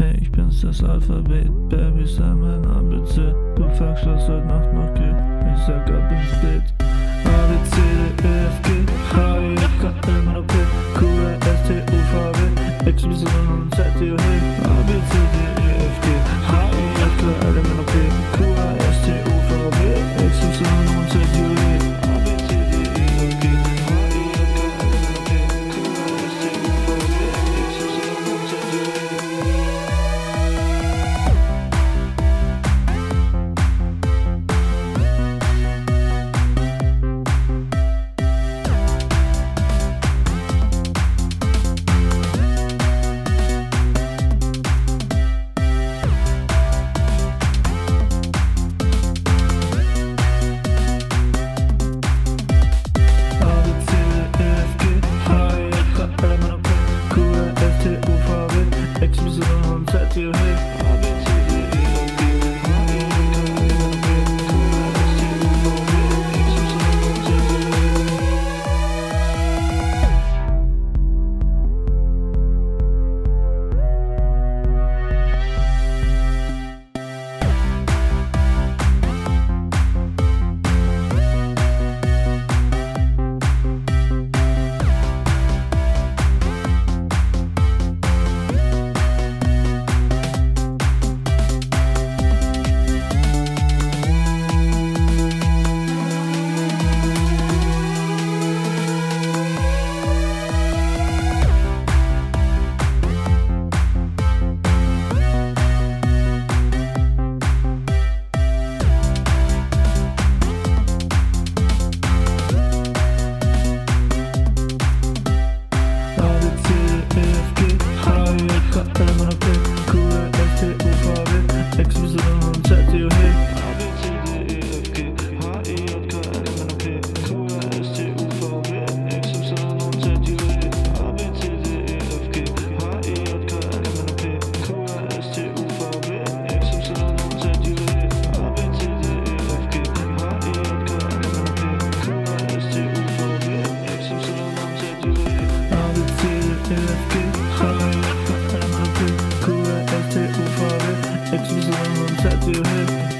Hey, ich bin's das Alphabet, Baby, sei mein ABC. Du fragst, was heute Nacht noch geht. Ich sag ab ins Bett. A, B, C, D, E, F, G, H, I, J, K, L, M, N, O, P, Q, R, S, T, U, V, W, X, Y, Z, U, H. set to him.